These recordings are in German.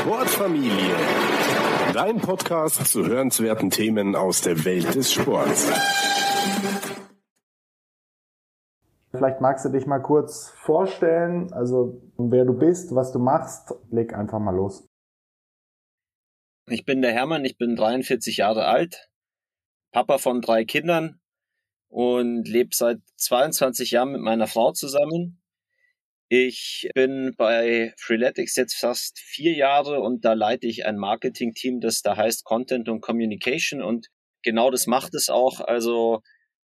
Sportfamilie. Dein Podcast zu hörenswerten Themen aus der Welt des Sports. Vielleicht magst du dich mal kurz vorstellen, also wer du bist, was du machst. Leg einfach mal los. Ich bin der Hermann, ich bin 43 Jahre alt, Papa von drei Kindern und lebe seit 22 Jahren mit meiner Frau zusammen. Ich bin bei Freeletics jetzt fast vier Jahre und da leite ich ein Marketing-Team, das da heißt Content und Communication und genau das macht es auch. Also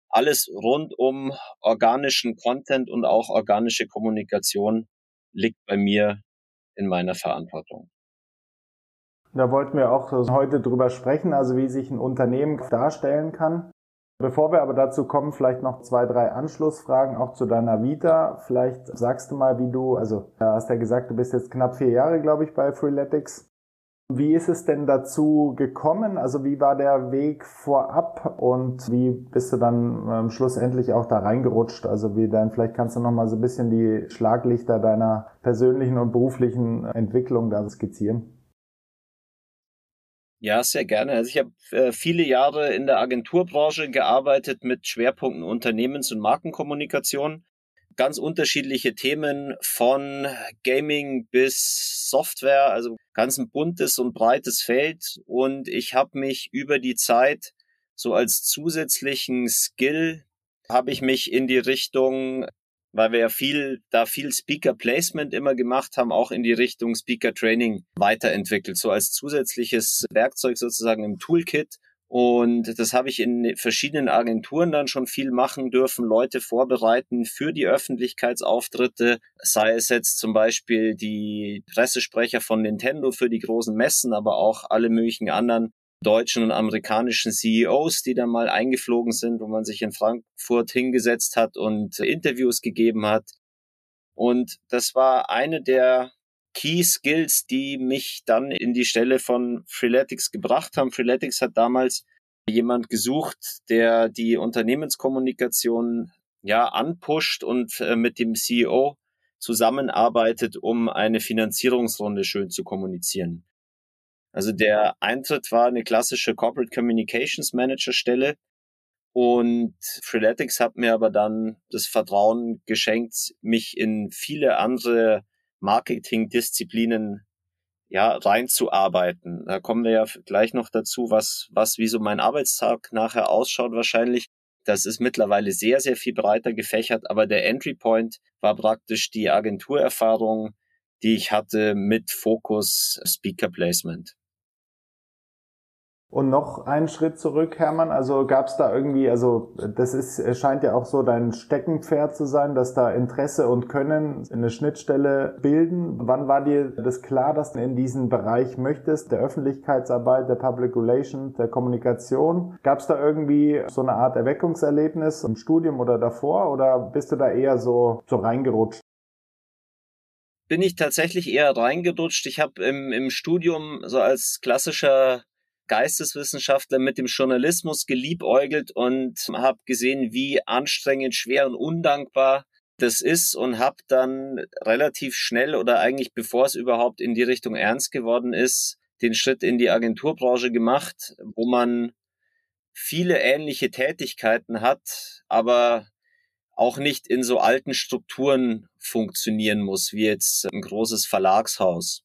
alles rund um organischen Content und auch organische Kommunikation liegt bei mir in meiner Verantwortung. Da wollten wir auch heute drüber sprechen, also wie sich ein Unternehmen darstellen kann. Bevor wir aber dazu kommen, vielleicht noch zwei, drei Anschlussfragen auch zu deiner Vita. Vielleicht sagst du mal, wie du, also du hast ja gesagt, du bist jetzt knapp vier Jahre, glaube ich, bei Freeletics. Wie ist es denn dazu gekommen? Also wie war der Weg vorab und wie bist du dann ähm, schlussendlich auch da reingerutscht? Also wie dann, vielleicht kannst du noch mal so ein bisschen die Schlaglichter deiner persönlichen und beruflichen Entwicklung da skizzieren. Ja, sehr gerne. Also ich habe äh, viele Jahre in der Agenturbranche gearbeitet mit Schwerpunkten Unternehmens- und Markenkommunikation. Ganz unterschiedliche Themen von Gaming bis Software, also ganz ein buntes und breites Feld. Und ich habe mich über die Zeit so als zusätzlichen Skill habe ich mich in die Richtung weil wir ja viel, da viel Speaker Placement immer gemacht haben, auch in die Richtung Speaker Training weiterentwickelt, so als zusätzliches Werkzeug sozusagen im Toolkit. Und das habe ich in verschiedenen Agenturen dann schon viel machen dürfen, Leute vorbereiten für die Öffentlichkeitsauftritte, sei es jetzt zum Beispiel die Pressesprecher von Nintendo für die großen Messen, aber auch alle möglichen anderen deutschen und amerikanischen CEOs, die da mal eingeflogen sind, wo man sich in Frankfurt hingesetzt hat und Interviews gegeben hat. Und das war eine der Key Skills, die mich dann in die Stelle von Freeletics gebracht haben. Freeletics hat damals jemand gesucht, der die Unternehmenskommunikation ja anpusht und äh, mit dem CEO zusammenarbeitet, um eine Finanzierungsrunde schön zu kommunizieren. Also der Eintritt war eine klassische Corporate Communications Manager Stelle. Und Freeletics hat mir aber dann das Vertrauen geschenkt, mich in viele andere Marketing-Disziplinen ja, reinzuarbeiten. Da kommen wir ja gleich noch dazu, was, was, wie so mein Arbeitstag nachher ausschaut wahrscheinlich. Das ist mittlerweile sehr, sehr viel breiter gefächert, aber der Entry Point war praktisch die Agenturerfahrung, die ich hatte mit Fokus Speaker Placement. Und noch einen Schritt zurück, Hermann. Also gab es da irgendwie, also das ist scheint ja auch so dein Steckenpferd zu sein, dass da Interesse und Können eine Schnittstelle bilden. Wann war dir das klar, dass du in diesen Bereich möchtest, der Öffentlichkeitsarbeit, der Public Relation, der Kommunikation? Gab es da irgendwie so eine Art Erweckungserlebnis im Studium oder davor oder bist du da eher so, so reingerutscht? Bin ich tatsächlich eher reingerutscht. Ich habe im, im Studium so als klassischer Geisteswissenschaftler mit dem Journalismus geliebäugelt und habe gesehen, wie anstrengend, schwer und undankbar das ist und habe dann relativ schnell oder eigentlich bevor es überhaupt in die Richtung ernst geworden ist, den Schritt in die Agenturbranche gemacht, wo man viele ähnliche Tätigkeiten hat, aber auch nicht in so alten Strukturen funktionieren muss, wie jetzt ein großes Verlagshaus.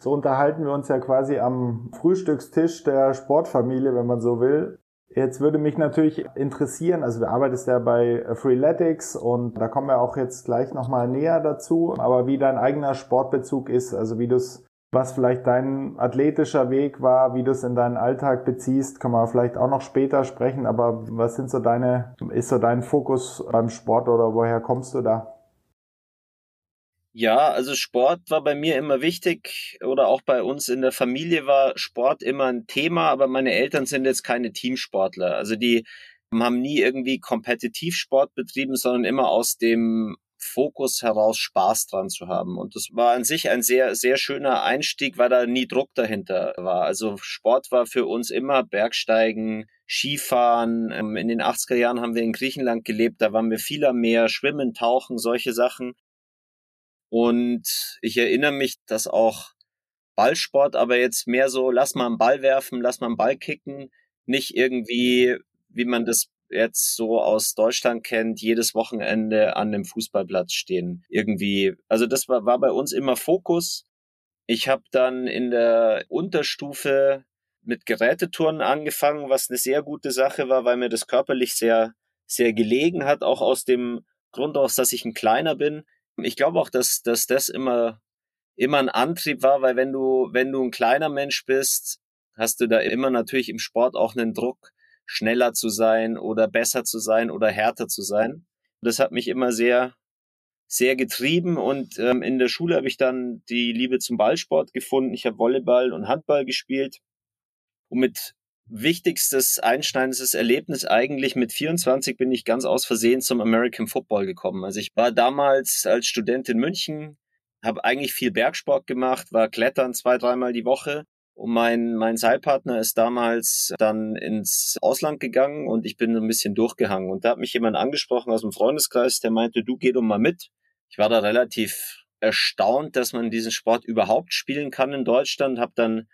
So unterhalten wir uns ja quasi am Frühstückstisch der Sportfamilie, wenn man so will. Jetzt würde mich natürlich interessieren, also du arbeitest ja bei Freeletics und da kommen wir auch jetzt gleich nochmal näher dazu, aber wie dein eigener Sportbezug ist, also wie du es, was vielleicht dein athletischer Weg war, wie du es in deinen Alltag beziehst, kann man vielleicht auch noch später sprechen, aber was sind so deine, ist so dein Fokus beim Sport oder woher kommst du da? Ja, also Sport war bei mir immer wichtig oder auch bei uns in der Familie war Sport immer ein Thema, aber meine Eltern sind jetzt keine Teamsportler. Also die haben nie irgendwie Kompetitivsport betrieben, sondern immer aus dem Fokus heraus Spaß dran zu haben. Und das war an sich ein sehr, sehr schöner Einstieg, weil da nie Druck dahinter war. Also Sport war für uns immer Bergsteigen, Skifahren. Ähm, in den 80er Jahren haben wir in Griechenland gelebt, da waren wir viel am Meer, Schwimmen, Tauchen, solche Sachen. Und ich erinnere mich, dass auch Ballsport, aber jetzt mehr so, lass mal einen Ball werfen, lass mal einen Ball kicken, nicht irgendwie, wie man das jetzt so aus Deutschland kennt, jedes Wochenende an einem Fußballplatz stehen. Irgendwie, also das war, war bei uns immer Fokus. Ich habe dann in der Unterstufe mit Gerätetouren angefangen, was eine sehr gute Sache war, weil mir das körperlich sehr, sehr gelegen hat, auch aus dem Grund aus, dass ich ein kleiner bin. Ich glaube auch, dass, dass das immer, immer ein Antrieb war, weil wenn du, wenn du ein kleiner Mensch bist, hast du da immer natürlich im Sport auch einen Druck, schneller zu sein oder besser zu sein oder härter zu sein. Das hat mich immer sehr, sehr getrieben und ähm, in der Schule habe ich dann die Liebe zum Ballsport gefunden. Ich habe Volleyball und Handball gespielt und mit wichtigstes einschneidendes Erlebnis eigentlich mit 24 bin ich ganz aus Versehen zum American Football gekommen. Also ich war damals als Student in München, habe eigentlich viel Bergsport gemacht, war klettern zwei, dreimal die Woche und mein, mein Seilpartner ist damals dann ins Ausland gegangen und ich bin ein bisschen durchgehangen. Und da hat mich jemand angesprochen aus dem Freundeskreis, der meinte, du geh doch mal mit. Ich war da relativ erstaunt, dass man diesen Sport überhaupt spielen kann in Deutschland. Habe dann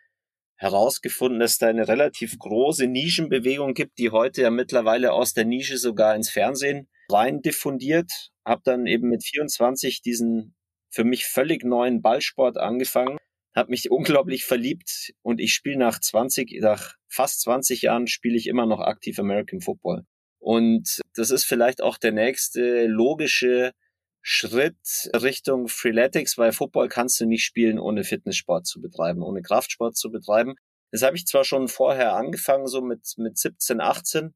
herausgefunden, dass da eine relativ große Nischenbewegung gibt, die heute ja mittlerweile aus der Nische sogar ins Fernsehen rein diffundiert. Habe dann eben mit 24 diesen für mich völlig neuen Ballsport angefangen habe mich unglaublich verliebt und ich spiele nach 20, nach fast 20 Jahren spiele ich immer noch aktiv American Football. Und das ist vielleicht auch der nächste logische Schritt Richtung Freeletics, weil Football kannst du nicht spielen, ohne Fitnesssport zu betreiben, ohne Kraftsport zu betreiben. Das habe ich zwar schon vorher angefangen, so mit, mit 17, 18,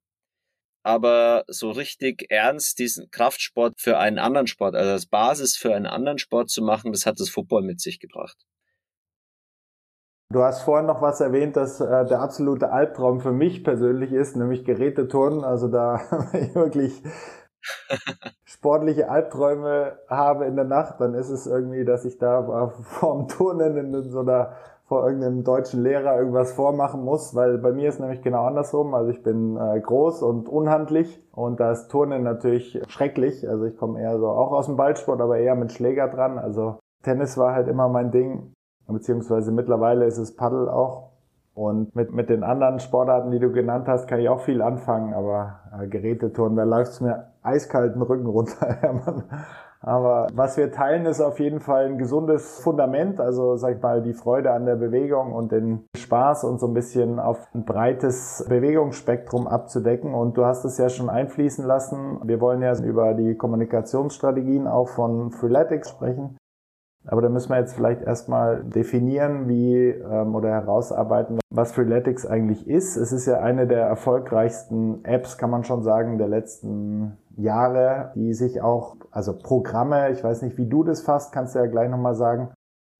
aber so richtig ernst diesen Kraftsport für einen anderen Sport, also als Basis für einen anderen Sport zu machen, das hat das Football mit sich gebracht. Du hast vorhin noch was erwähnt, dass äh, der absolute Albtraum für mich persönlich ist, nämlich Geräteturnen. Also da ich wirklich sportliche Albträume habe in der Nacht, dann ist es irgendwie, dass ich da vorm Turnen in so einer vor irgendeinem deutschen Lehrer irgendwas vormachen muss, weil bei mir ist nämlich genau andersrum. Also ich bin äh, groß und unhandlich und da ist Turnen natürlich schrecklich. Also ich komme eher so auch aus dem Ballsport, aber eher mit Schläger dran. Also Tennis war halt immer mein Ding beziehungsweise mittlerweile ist es Paddel auch. Und mit, mit den anderen Sportarten, die du genannt hast, kann ich auch viel anfangen, aber äh, Gerätetouren, da läuft es mir eiskalten Rücken runter, Hermann. Aber was wir teilen, ist auf jeden Fall ein gesundes Fundament, also sag ich mal, die Freude an der Bewegung und den Spaß und so ein bisschen auf ein breites Bewegungsspektrum abzudecken. Und du hast es ja schon einfließen lassen. Wir wollen ja über die Kommunikationsstrategien auch von Freeletics sprechen. Aber da müssen wir jetzt vielleicht erstmal definieren, wie ähm, oder herausarbeiten, was Freeletics eigentlich ist. Es ist ja eine der erfolgreichsten Apps, kann man schon sagen, der letzten Jahre, die sich auch, also Programme, ich weiß nicht, wie du das fasst, kannst du ja gleich nochmal sagen,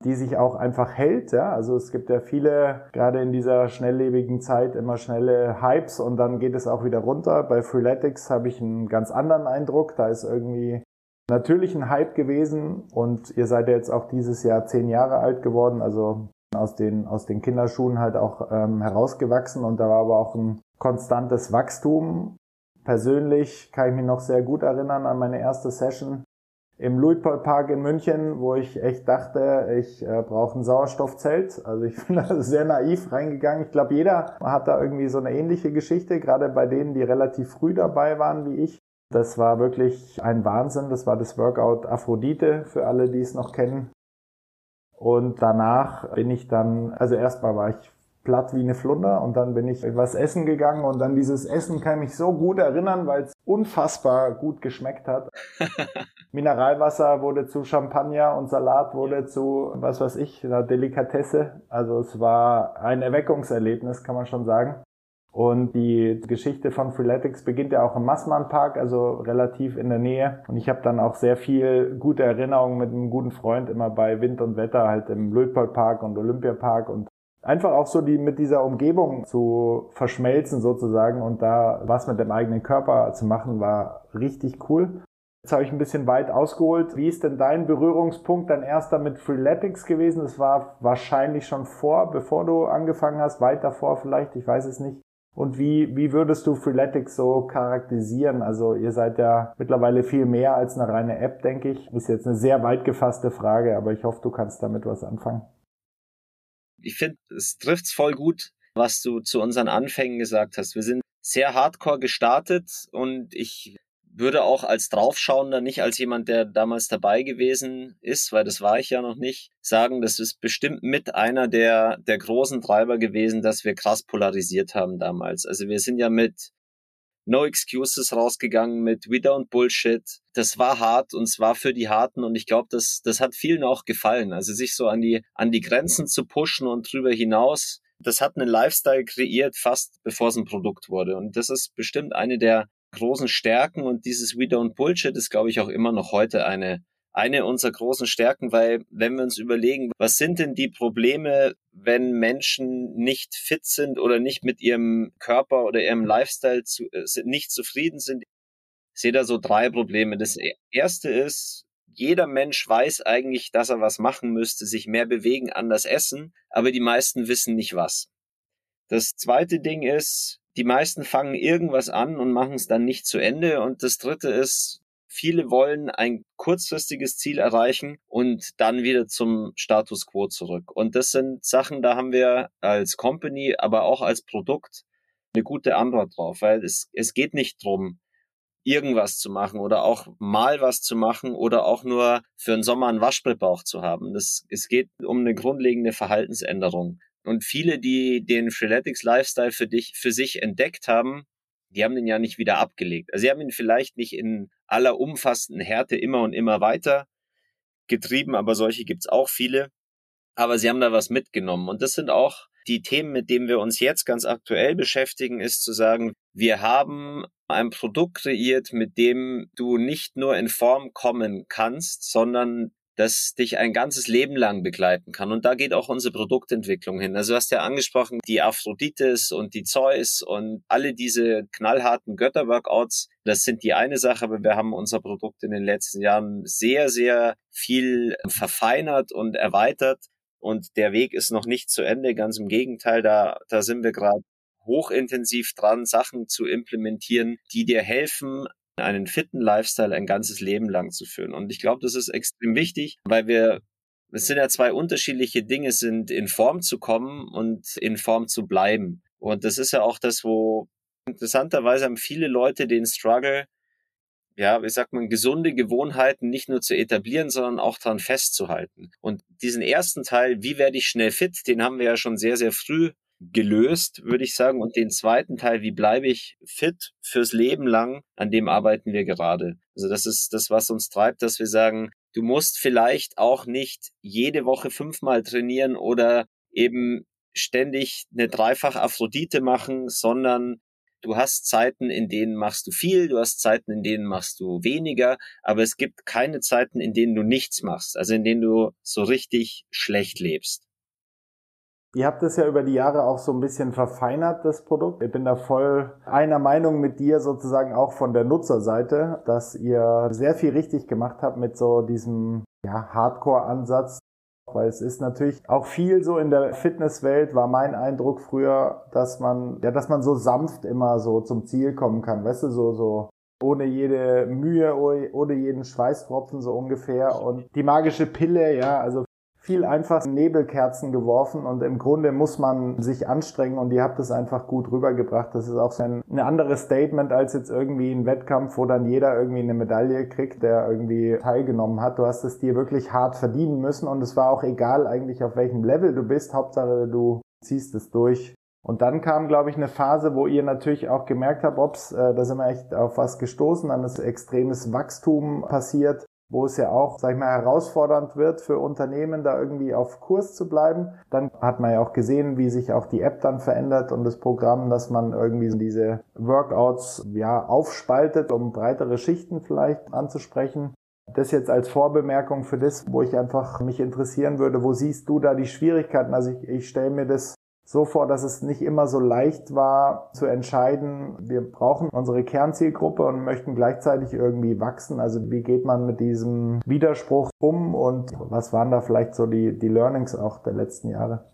die sich auch einfach hält. Ja? Also es gibt ja viele, gerade in dieser schnelllebigen Zeit, immer schnelle Hypes und dann geht es auch wieder runter. Bei Freeletics habe ich einen ganz anderen Eindruck. Da ist irgendwie natürlich ein Hype gewesen und ihr seid ja jetzt auch dieses Jahr zehn Jahre alt geworden, also aus den, aus den Kinderschuhen halt auch ähm, herausgewachsen und da war aber auch ein konstantes Wachstum. Persönlich kann ich mich noch sehr gut erinnern an meine erste Session im Luitpold Park in München, wo ich echt dachte, ich äh, brauche ein Sauerstoffzelt. Also ich bin da sehr naiv reingegangen. Ich glaube, jeder hat da irgendwie so eine ähnliche Geschichte, gerade bei denen, die relativ früh dabei waren wie ich. Das war wirklich ein Wahnsinn. Das war das Workout Aphrodite für alle, die es noch kennen. Und danach bin ich dann, also erstmal war ich platt wie eine Flunder und dann bin ich was essen gegangen und dann dieses Essen kann ich mich so gut erinnern, weil es unfassbar gut geschmeckt hat. Mineralwasser wurde zu Champagner und Salat wurde zu, was weiß ich, einer Delikatesse. Also es war ein Erweckungserlebnis, kann man schon sagen. Und die Geschichte von Freeletics beginnt ja auch im Massmann Park, also relativ in der Nähe. Und ich habe dann auch sehr viel gute Erinnerungen mit einem guten Freund immer bei Wind und Wetter halt im Lötpold Park und Olympiapark und einfach auch so die mit dieser Umgebung zu verschmelzen sozusagen und da was mit dem eigenen Körper zu machen, war richtig cool. Jetzt habe ich ein bisschen weit ausgeholt. Wie ist denn dein Berührungspunkt, dein erster mit Freeletics gewesen? Das war wahrscheinlich schon vor, bevor du angefangen hast, weit davor vielleicht, ich weiß es nicht. Und wie, wie würdest du Freeletics so charakterisieren? Also ihr seid ja mittlerweile viel mehr als eine reine App, denke ich. Ist jetzt eine sehr weit gefasste Frage, aber ich hoffe, du kannst damit was anfangen. Ich finde, es trifft's voll gut, was du zu unseren Anfängen gesagt hast. Wir sind sehr hardcore gestartet und ich würde auch als Draufschauender, nicht als jemand, der damals dabei gewesen ist, weil das war ich ja noch nicht, sagen, das ist bestimmt mit einer der, der großen Treiber gewesen, dass wir krass polarisiert haben damals. Also wir sind ja mit No Excuses rausgegangen, mit We Don't Bullshit. Das war hart und es war für die Harten und ich glaube, das, das hat vielen auch gefallen. Also sich so an die, an die Grenzen zu pushen und drüber hinaus das hat einen Lifestyle kreiert, fast bevor es ein Produkt wurde. Und das ist bestimmt eine der großen Stärken und dieses We Don't Bullshit ist, glaube ich, auch immer noch heute eine, eine unserer großen Stärken, weil wenn wir uns überlegen, was sind denn die Probleme, wenn Menschen nicht fit sind oder nicht mit ihrem Körper oder ihrem Lifestyle zu, äh, nicht zufrieden sind, ich sehe da so drei Probleme. Das erste ist, jeder Mensch weiß eigentlich, dass er was machen müsste, sich mehr bewegen, anders essen, aber die meisten wissen nicht was. Das zweite Ding ist, die meisten fangen irgendwas an und machen es dann nicht zu Ende. Und das dritte ist, viele wollen ein kurzfristiges Ziel erreichen und dann wieder zum Status quo zurück. Und das sind Sachen, da haben wir als Company, aber auch als Produkt eine gute Antwort drauf, weil es, es geht nicht drum, irgendwas zu machen oder auch mal was zu machen oder auch nur für den Sommer einen Waschbrettbauch zu haben. Das, es geht um eine grundlegende Verhaltensänderung. Und viele, die den Freeletics Lifestyle für dich, für sich entdeckt haben, die haben den ja nicht wieder abgelegt. Also sie haben ihn vielleicht nicht in aller umfassenden Härte immer und immer weiter getrieben, aber solche gibt's auch viele. Aber sie haben da was mitgenommen. Und das sind auch die Themen, mit denen wir uns jetzt ganz aktuell beschäftigen, ist zu sagen, wir haben ein Produkt kreiert, mit dem du nicht nur in Form kommen kannst, sondern das dich ein ganzes Leben lang begleiten kann. Und da geht auch unsere Produktentwicklung hin. Also du hast ja angesprochen, die Aphrodites und die Zeus und alle diese knallharten Götterworkouts, das sind die eine Sache, aber wir haben unser Produkt in den letzten Jahren sehr, sehr viel verfeinert und erweitert. Und der Weg ist noch nicht zu Ende. Ganz im Gegenteil, da, da sind wir gerade hochintensiv dran, Sachen zu implementieren, die dir helfen, einen fitten Lifestyle ein ganzes Leben lang zu führen. Und ich glaube, das ist extrem wichtig, weil wir es sind ja zwei unterschiedliche Dinge, sind in Form zu kommen und in Form zu bleiben. Und das ist ja auch das, wo interessanterweise haben viele Leute den Struggle, ja, wie sagt man, gesunde Gewohnheiten nicht nur zu etablieren, sondern auch daran festzuhalten. Und diesen ersten Teil, wie werde ich schnell fit, den haben wir ja schon sehr, sehr früh gelöst, würde ich sagen. Und den zweiten Teil, wie bleibe ich fit fürs Leben lang, an dem arbeiten wir gerade. Also das ist das, was uns treibt, dass wir sagen, du musst vielleicht auch nicht jede Woche fünfmal trainieren oder eben ständig eine Dreifach Aphrodite machen, sondern du hast Zeiten, in denen machst du viel, du hast Zeiten, in denen machst du weniger, aber es gibt keine Zeiten, in denen du nichts machst, also in denen du so richtig schlecht lebst. Ihr habt es ja über die Jahre auch so ein bisschen verfeinert, das Produkt. Ich bin da voll einer Meinung mit dir sozusagen auch von der Nutzerseite, dass ihr sehr viel richtig gemacht habt mit so diesem ja, Hardcore-Ansatz. Weil es ist natürlich auch viel so in der Fitnesswelt war mein Eindruck früher, dass man, ja, dass man so sanft immer so zum Ziel kommen kann. Weißt du, so, so ohne jede Mühe, ohne jeden Schweißtropfen so ungefähr. Und die magische Pille, ja, also viel einfach Nebelkerzen geworfen und im Grunde muss man sich anstrengen und ihr habt es einfach gut rübergebracht. Das ist auch so ein, ein anderes Statement als jetzt irgendwie ein Wettkampf, wo dann jeder irgendwie eine Medaille kriegt, der irgendwie teilgenommen hat. Du hast es dir wirklich hart verdienen müssen und es war auch egal eigentlich auf welchem Level du bist. Hauptsache du ziehst es durch. Und dann kam, glaube ich, eine Phase, wo ihr natürlich auch gemerkt habt, ups, äh, da sind wir echt auf was gestoßen, dann ist extremes Wachstum passiert wo es ja auch, sag ich mal, herausfordernd wird für Unternehmen, da irgendwie auf Kurs zu bleiben. Dann hat man ja auch gesehen, wie sich auch die App dann verändert und das Programm, dass man irgendwie diese Workouts ja aufspaltet, um breitere Schichten vielleicht anzusprechen. Das jetzt als Vorbemerkung für das, wo ich einfach mich interessieren würde, wo siehst du da die Schwierigkeiten? Also ich, ich stelle mir das so vor, dass es nicht immer so leicht war zu entscheiden, wir brauchen unsere Kernzielgruppe und möchten gleichzeitig irgendwie wachsen. Also wie geht man mit diesem Widerspruch um und was waren da vielleicht so die, die Learnings auch der letzten Jahre?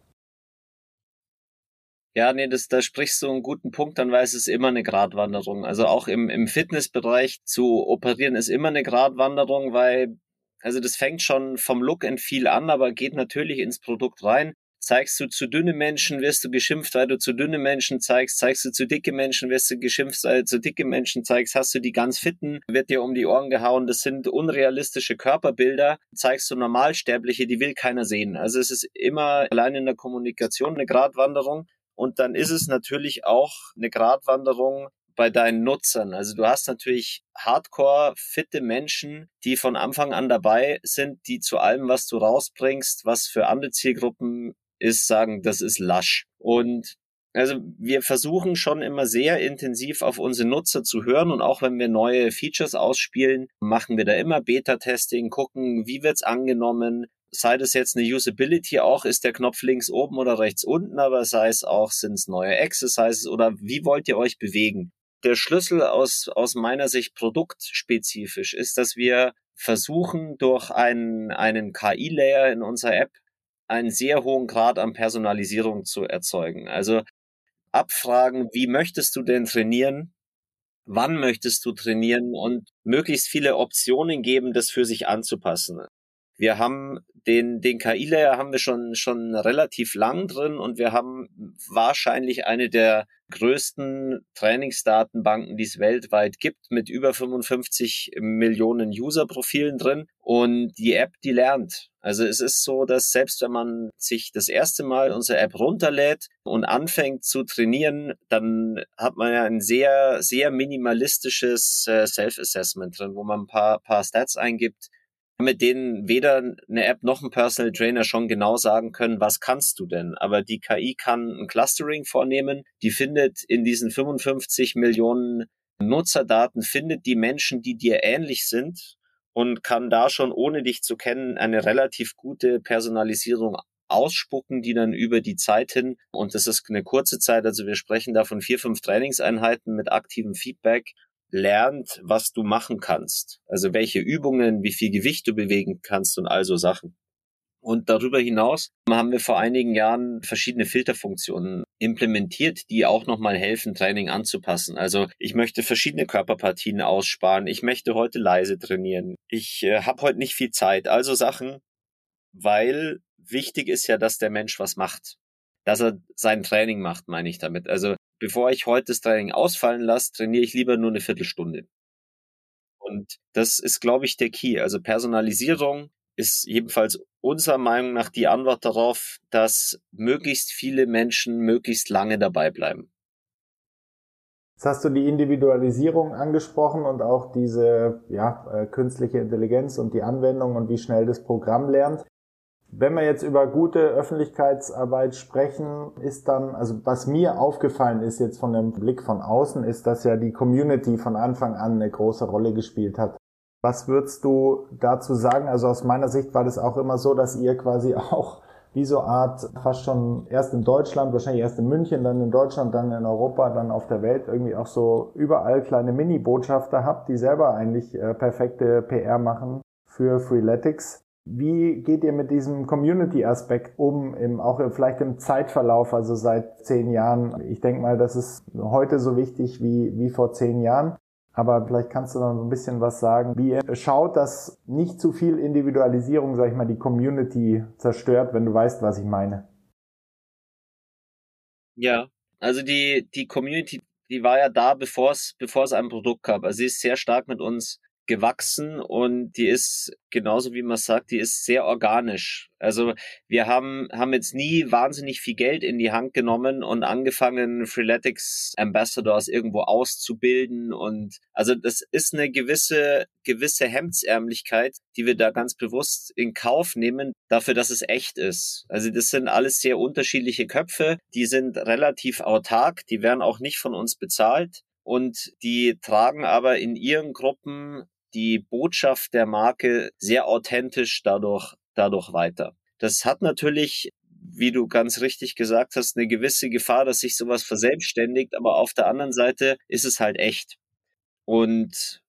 Ja, nee, das, da sprichst du einen guten Punkt an, weil es immer eine Gratwanderung. Also auch im, im Fitnessbereich zu operieren ist immer eine Gratwanderung, weil, also das fängt schon vom Look and Feel an, aber geht natürlich ins Produkt rein Zeigst du zu dünne Menschen, wirst du geschimpft, weil du zu dünne Menschen zeigst. Zeigst du zu dicke Menschen, wirst du geschimpft, weil du zu dicke Menschen zeigst. Hast du die ganz fitten, wird dir um die Ohren gehauen. Das sind unrealistische Körperbilder. Zeigst du Normalsterbliche, die will keiner sehen. Also es ist immer allein in der Kommunikation eine Gratwanderung. Und dann ist es natürlich auch eine Gratwanderung bei deinen Nutzern. Also du hast natürlich hardcore fitte Menschen, die von Anfang an dabei sind, die zu allem, was du rausbringst, was für andere Zielgruppen ist, sagen, das ist lasch. Und also wir versuchen schon immer sehr intensiv auf unsere Nutzer zu hören und auch wenn wir neue Features ausspielen, machen wir da immer Beta-Testing, gucken, wie wird's angenommen, sei das jetzt eine Usability auch, ist der Knopf links oben oder rechts unten, aber sei es auch, sind es neue Exercises oder wie wollt ihr euch bewegen? Der Schlüssel aus, aus meiner Sicht produktspezifisch ist, dass wir versuchen, durch einen, einen KI-Layer in unserer App einen sehr hohen Grad an Personalisierung zu erzeugen. Also abfragen, wie möchtest du denn trainieren? Wann möchtest du trainieren? Und möglichst viele Optionen geben, das für sich anzupassen. Wir haben den, den KI-Layer haben wir schon, schon relativ lang drin und wir haben wahrscheinlich eine der größten Trainingsdatenbanken, die es weltweit gibt, mit über 55 Millionen User-Profilen drin. Und die App, die lernt. Also es ist so, dass selbst wenn man sich das erste Mal unsere App runterlädt und anfängt zu trainieren, dann hat man ja ein sehr, sehr minimalistisches äh, Self-Assessment drin, wo man ein paar, paar Stats eingibt, mit denen weder eine App noch ein Personal Trainer schon genau sagen können, was kannst du denn. Aber die KI kann ein Clustering vornehmen, die findet in diesen 55 Millionen Nutzerdaten, findet die Menschen, die dir ähnlich sind und kann da schon, ohne dich zu kennen, eine relativ gute Personalisierung ausspucken, die dann über die Zeit hin, und das ist eine kurze Zeit, also wir sprechen da von vier, fünf Trainingseinheiten mit aktivem Feedback, lernt, was du machen kannst. Also welche Übungen, wie viel Gewicht du bewegen kannst und all so Sachen. Und darüber hinaus haben wir vor einigen Jahren verschiedene Filterfunktionen implementiert, die auch nochmal helfen, Training anzupassen. Also ich möchte verschiedene Körperpartien aussparen. Ich möchte heute leise trainieren. Ich äh, habe heute nicht viel Zeit. Also Sachen, weil wichtig ist ja, dass der Mensch was macht. Dass er sein Training macht, meine ich damit. Also bevor ich heute das Training ausfallen lasse, trainiere ich lieber nur eine Viertelstunde. Und das ist, glaube ich, der Key. Also Personalisierung ist jedenfalls unserer Meinung nach die Antwort darauf, dass möglichst viele Menschen möglichst lange dabei bleiben. Jetzt hast du die Individualisierung angesprochen und auch diese ja, äh, künstliche Intelligenz und die Anwendung und wie schnell das Programm lernt. Wenn wir jetzt über gute Öffentlichkeitsarbeit sprechen, ist dann, also was mir aufgefallen ist jetzt von dem Blick von außen, ist, dass ja die Community von Anfang an eine große Rolle gespielt hat. Was würdest du dazu sagen? Also aus meiner Sicht war das auch immer so, dass ihr quasi auch wie so Art fast schon erst in Deutschland, wahrscheinlich erst in München, dann in Deutschland, dann in Europa, dann auf der Welt irgendwie auch so überall kleine Mini-Botschafter habt, die selber eigentlich äh, perfekte PR machen für Freeletics. Wie geht ihr mit diesem Community-Aspekt um, im, auch vielleicht im Zeitverlauf, also seit zehn Jahren? Ich denke mal, das ist heute so wichtig wie, wie vor zehn Jahren. Aber vielleicht kannst du noch ein bisschen was sagen, wie ihr schaut, dass nicht zu viel Individualisierung, sag ich mal, die Community zerstört, wenn du weißt, was ich meine. Ja, also die, die Community, die war ja da, bevor es, bevor es ein Produkt gab. Also sie ist sehr stark mit uns gewachsen und die ist genauso wie man sagt, die ist sehr organisch. Also wir haben haben jetzt nie wahnsinnig viel Geld in die Hand genommen und angefangen Freeletics Ambassadors irgendwo auszubilden und also das ist eine gewisse gewisse Hemdsärmlichkeit, die wir da ganz bewusst in Kauf nehmen, dafür, dass es echt ist. Also das sind alles sehr unterschiedliche Köpfe, die sind relativ autark, die werden auch nicht von uns bezahlt und die tragen aber in ihren Gruppen die Botschaft der Marke sehr authentisch dadurch, dadurch weiter. Das hat natürlich, wie du ganz richtig gesagt hast, eine gewisse Gefahr, dass sich sowas verselbstständigt, aber auf der anderen Seite ist es halt echt. Und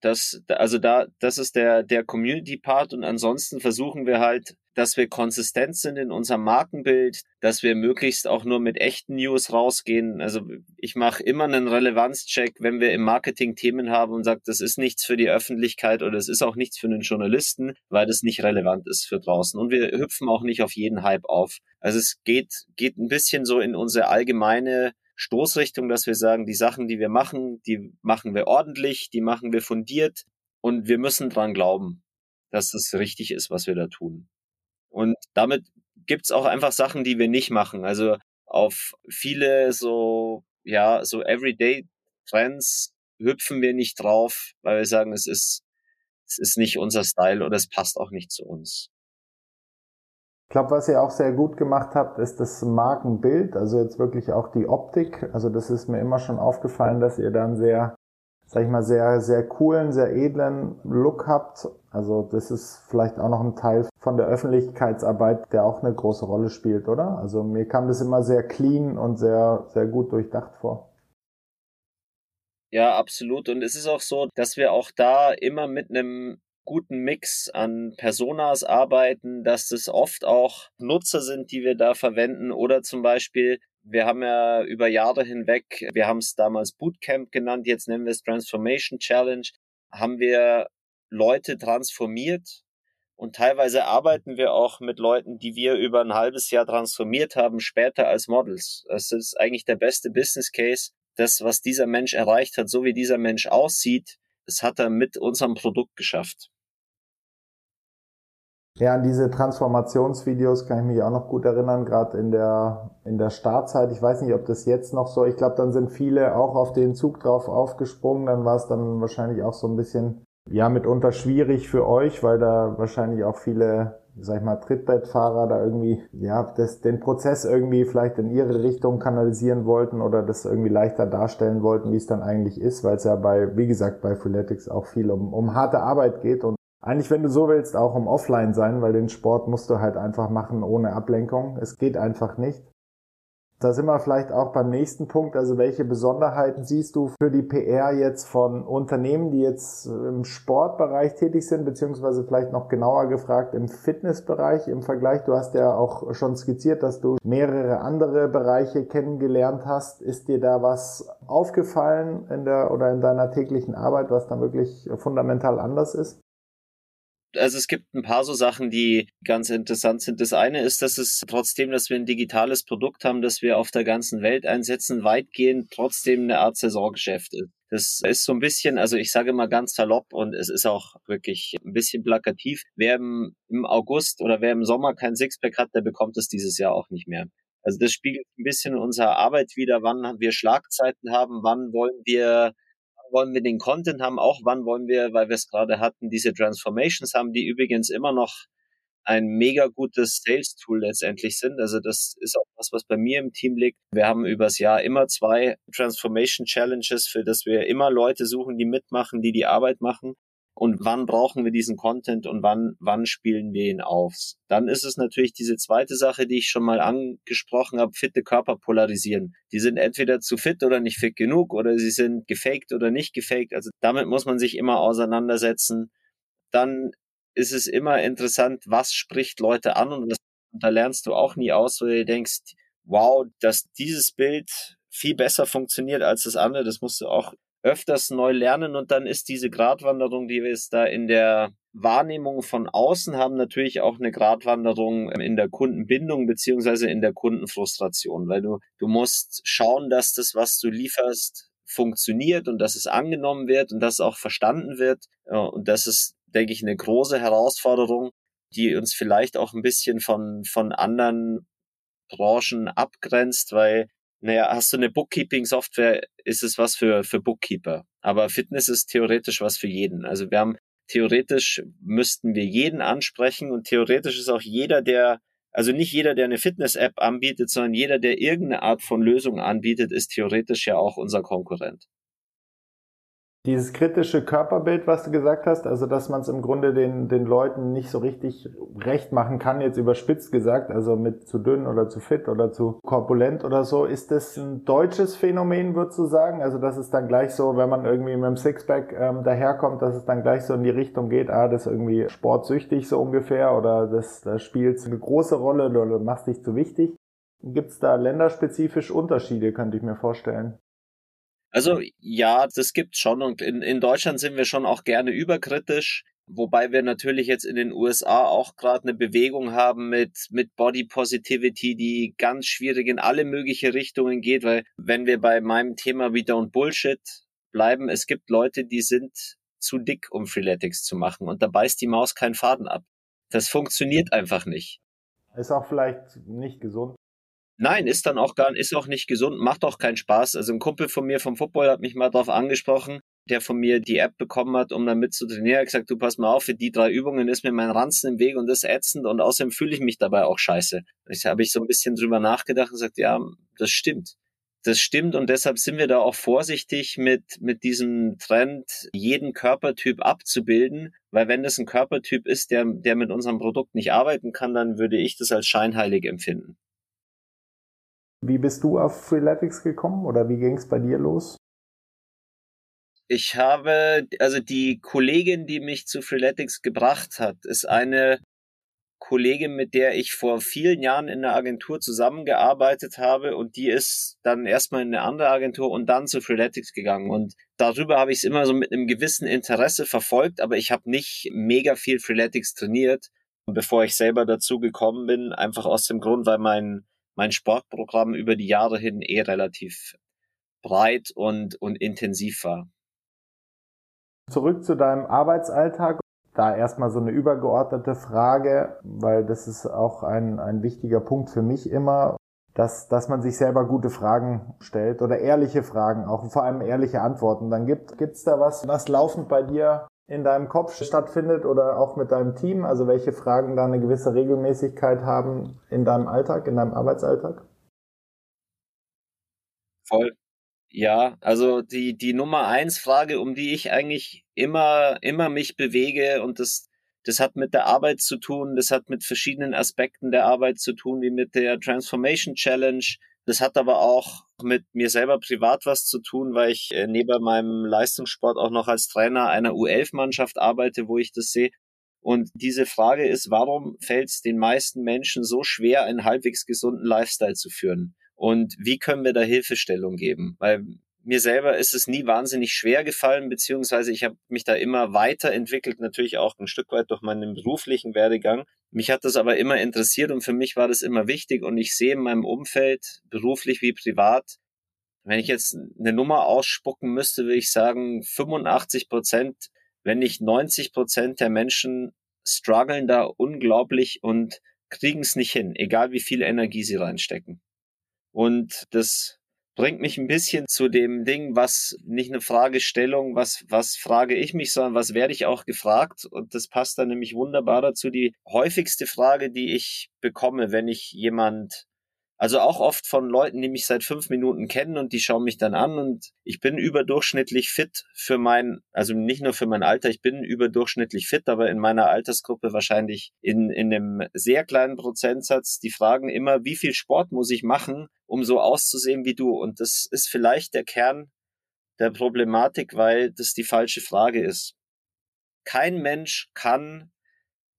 Das, also da, das ist der, der Community-Part und ansonsten versuchen wir halt, dass wir konsistent sind in unserem Markenbild, dass wir möglichst auch nur mit echten News rausgehen. Also ich mache immer einen Relevanzcheck, wenn wir im Marketing Themen haben und sage, das ist nichts für die Öffentlichkeit oder es ist auch nichts für einen Journalisten, weil das nicht relevant ist für draußen. Und wir hüpfen auch nicht auf jeden Hype auf. Also es geht, geht ein bisschen so in unsere allgemeine Stoßrichtung, dass wir sagen, die Sachen, die wir machen, die machen wir ordentlich, die machen wir fundiert und wir müssen dran glauben, dass das richtig ist, was wir da tun. Und damit gibt's auch einfach Sachen, die wir nicht machen. Also auf viele so, ja, so Everyday Trends hüpfen wir nicht drauf, weil wir sagen, es ist, es ist nicht unser Style oder es passt auch nicht zu uns. Ich glaube, was ihr auch sehr gut gemacht habt, ist das Markenbild, also jetzt wirklich auch die Optik. Also das ist mir immer schon aufgefallen, dass ihr dann sehr, sag ich mal, sehr, sehr coolen, sehr edlen Look habt. Also das ist vielleicht auch noch ein Teil von der Öffentlichkeitsarbeit, der auch eine große Rolle spielt, oder? Also mir kam das immer sehr clean und sehr, sehr gut durchdacht vor. Ja, absolut. Und es ist auch so, dass wir auch da immer mit einem guten Mix an Personas arbeiten, dass es oft auch Nutzer sind, die wir da verwenden oder zum Beispiel wir haben ja über Jahre hinweg, wir haben es damals Bootcamp genannt, jetzt nennen wir es Transformation Challenge, haben wir Leute transformiert und teilweise arbeiten wir auch mit Leuten, die wir über ein halbes Jahr transformiert haben, später als Models. Das ist eigentlich der beste Business Case. Das, was dieser Mensch erreicht hat, so wie dieser Mensch aussieht, das hat er mit unserem Produkt geschafft. Ja, an diese Transformationsvideos kann ich mich auch noch gut erinnern, gerade in der, in der Startzeit. Ich weiß nicht, ob das jetzt noch so, ich glaube, dann sind viele auch auf den Zug drauf aufgesprungen. Dann war es dann wahrscheinlich auch so ein bisschen, ja, mitunter schwierig für euch, weil da wahrscheinlich auch viele, sag ich mal, Trittbettfahrer da irgendwie, ja, das, den Prozess irgendwie vielleicht in ihre Richtung kanalisieren wollten oder das irgendwie leichter darstellen wollten, wie es dann eigentlich ist, weil es ja bei, wie gesagt, bei Freeletics auch viel um, um harte Arbeit geht und eigentlich, wenn du so willst, auch um offline sein, weil den Sport musst du halt einfach machen ohne Ablenkung. Es geht einfach nicht. Da sind wir vielleicht auch beim nächsten Punkt. Also welche Besonderheiten siehst du für die PR jetzt von Unternehmen, die jetzt im Sportbereich tätig sind, beziehungsweise vielleicht noch genauer gefragt im Fitnessbereich im Vergleich? Du hast ja auch schon skizziert, dass du mehrere andere Bereiche kennengelernt hast. Ist dir da was aufgefallen in der oder in deiner täglichen Arbeit, was da wirklich fundamental anders ist? Also es gibt ein paar so Sachen, die ganz interessant sind. Das eine ist, dass es trotzdem, dass wir ein digitales Produkt haben, das wir auf der ganzen Welt einsetzen, weitgehend trotzdem eine Art Saisongeschäft ist. Das ist so ein bisschen, also ich sage mal ganz salopp und es ist auch wirklich ein bisschen plakativ. Wer im, August oder wer im Sommer kein Sixpack hat, der bekommt es dieses Jahr auch nicht mehr. Also das spiegelt ein bisschen unsere Arbeit wieder, wann wir Schlagzeiten haben, wann wollen wir wollen wir den Content haben, auch wann wollen wir, weil wir es gerade hatten, diese Transformations haben, die übrigens immer noch ein mega gutes Sales-Tool letztendlich sind. Also das ist auch was, was bei mir im Team liegt. Wir haben übers Jahr immer zwei Transformation Challenges, für das wir immer Leute suchen, die mitmachen, die die Arbeit machen und wann brauchen wir diesen Content und wann, wann spielen wir ihn auf. Dann ist es natürlich diese zweite Sache, die ich schon mal angesprochen habe, fitte Körper polarisieren. Die sind entweder zu fit oder nicht fit genug oder sie sind gefaked oder nicht gefaked. Also damit muss man sich immer auseinandersetzen. Dann ist es immer interessant, was spricht Leute an und, das, und da lernst du auch nie aus, wo du denkst, wow, dass dieses Bild viel besser funktioniert als das andere, das musst du auch öfters neu lernen und dann ist diese Gratwanderung, die wir jetzt da in der Wahrnehmung von außen haben, natürlich auch eine Gratwanderung in der Kundenbindung beziehungsweise in der Kundenfrustration, weil du, du musst schauen, dass das, was du lieferst, funktioniert und dass es angenommen wird und dass es auch verstanden wird. Und das ist, denke ich, eine große Herausforderung, die uns vielleicht auch ein bisschen von, von anderen Branchen abgrenzt, weil naja, hast du eine Bookkeeping-Software, ist es was für, für Bookkeeper. Aber Fitness ist theoretisch was für jeden. Also wir haben theoretisch müssten wir jeden ansprechen und theoretisch ist auch jeder, der, also nicht jeder, der eine Fitness-App anbietet, sondern jeder, der irgendeine Art von Lösung anbietet, ist theoretisch ja auch unser Konkurrent. Dieses kritische Körperbild, was du gesagt hast, also dass man es im Grunde den, den Leuten nicht so richtig recht machen kann, jetzt überspitzt gesagt, also mit zu dünn oder zu fit oder zu korpulent oder so, ist das ein deutsches Phänomen, würdest du sagen? Also dass es dann gleich so, wenn man irgendwie mit dem Sixpack ähm, daherkommt, dass es dann gleich so in die Richtung geht, ah, das ist irgendwie sportsüchtig so ungefähr oder das, das spielt eine große Rolle oder machst dich zu wichtig. Gibt es da länderspezifisch Unterschiede, könnte ich mir vorstellen? Also ja, das gibt's schon und in, in Deutschland sind wir schon auch gerne überkritisch, wobei wir natürlich jetzt in den USA auch gerade eine Bewegung haben mit mit Body Positivity, die ganz schwierig in alle mögliche Richtungen geht, weil wenn wir bei meinem Thema wie Don't Bullshit bleiben, es gibt Leute, die sind zu dick, um Freeletics zu machen und da beißt die Maus keinen Faden ab. Das funktioniert einfach nicht. Ist auch vielleicht nicht gesund. Nein, ist dann auch gar, ist auch nicht gesund, macht auch keinen Spaß. Also ein Kumpel von mir vom Football hat mich mal darauf angesprochen, der von mir die App bekommen hat, um damit zu trainieren. Er hat gesagt, du pass mal auf, für die drei Übungen ist mir mein Ranzen im Weg und das ätzend und außerdem fühle ich mich dabei auch scheiße. Ich habe ich so ein bisschen drüber nachgedacht und gesagt, ja, das stimmt. Das stimmt und deshalb sind wir da auch vorsichtig mit, mit diesem Trend, jeden Körpertyp abzubilden, weil wenn das ein Körpertyp ist, der, der mit unserem Produkt nicht arbeiten kann, dann würde ich das als scheinheilig empfinden. Wie bist du auf Freeletics gekommen oder wie ging es bei dir los? Ich habe, also die Kollegin, die mich zu Freeletics gebracht hat, ist eine Kollegin, mit der ich vor vielen Jahren in der Agentur zusammengearbeitet habe und die ist dann erstmal in eine andere Agentur und dann zu Freeletics gegangen und darüber habe ich es immer so mit einem gewissen Interesse verfolgt, aber ich habe nicht mega viel Freeletics trainiert, bevor ich selber dazu gekommen bin, einfach aus dem Grund, weil mein mein Sportprogramm über die Jahre hin eh relativ breit und, und intensiv war. Zurück zu deinem Arbeitsalltag. Da erstmal so eine übergeordnete Frage, weil das ist auch ein, ein wichtiger Punkt für mich immer, dass, dass man sich selber gute Fragen stellt oder ehrliche Fragen, auch vor allem ehrliche Antworten. Dann gibt es da was, was laufend bei dir in deinem Kopf stattfindet oder auch mit deinem Team? Also welche Fragen da eine gewisse Regelmäßigkeit haben in deinem Alltag, in deinem Arbeitsalltag? Voll. Ja, also die, die Nummer eins Frage, um die ich eigentlich immer, immer mich bewege und das, das hat mit der Arbeit zu tun, das hat mit verschiedenen Aspekten der Arbeit zu tun, wie mit der Transformation Challenge, das hat aber auch mit mir selber privat was zu tun, weil ich äh, neben meinem Leistungssport auch noch als Trainer einer U11-Mannschaft arbeite, wo ich das sehe. Und diese Frage ist, warum fällt es den meisten Menschen so schwer, einen halbwegs gesunden Lifestyle zu führen? Und wie können wir da Hilfestellung geben? Weil mir selber ist es nie wahnsinnig schwer gefallen, beziehungsweise ich habe mich da immer weiterentwickelt, natürlich auch ein Stück weit durch meinen beruflichen Werdegang. Mich hat das aber immer interessiert und für mich war das immer wichtig und ich sehe in meinem Umfeld, beruflich wie privat, wenn ich jetzt eine Nummer ausspucken müsste, würde ich sagen, 85 Prozent, wenn nicht 90 Prozent der Menschen strugglen da unglaublich und kriegen es nicht hin, egal wie viel Energie sie reinstecken. Und das bringt mich ein bisschen zu dem Ding, was nicht eine Fragestellung, was, was frage ich mich, sondern was werde ich auch gefragt. Und das passt dann nämlich wunderbar dazu. Die häufigste Frage, die ich bekomme, wenn ich jemand also auch oft von Leuten, die mich seit fünf Minuten kennen und die schauen mich dann an und ich bin überdurchschnittlich fit für mein, also nicht nur für mein Alter, ich bin überdurchschnittlich fit, aber in meiner Altersgruppe wahrscheinlich in, in einem sehr kleinen Prozentsatz. Die fragen immer, wie viel Sport muss ich machen, um so auszusehen wie du? Und das ist vielleicht der Kern der Problematik, weil das die falsche Frage ist. Kein Mensch kann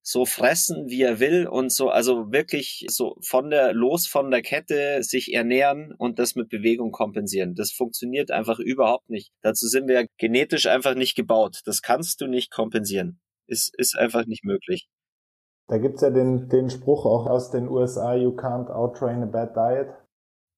so fressen, wie er will und so, also wirklich so von der, los von der Kette sich ernähren und das mit Bewegung kompensieren. Das funktioniert einfach überhaupt nicht. Dazu sind wir genetisch einfach nicht gebaut. Das kannst du nicht kompensieren. Ist, ist einfach nicht möglich. Da gibt's ja den, den Spruch auch aus den USA, you can't outtrain a bad diet.